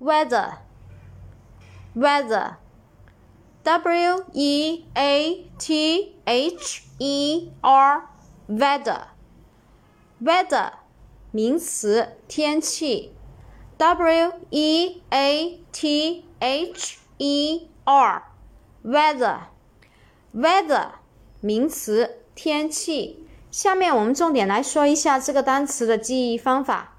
weather. Weather. W E A T H E R. Weather. Weather 名词天气. W E A T H E R. Weather. Weather 名词天气。下面我们重点来说一下这个单词的记忆方法。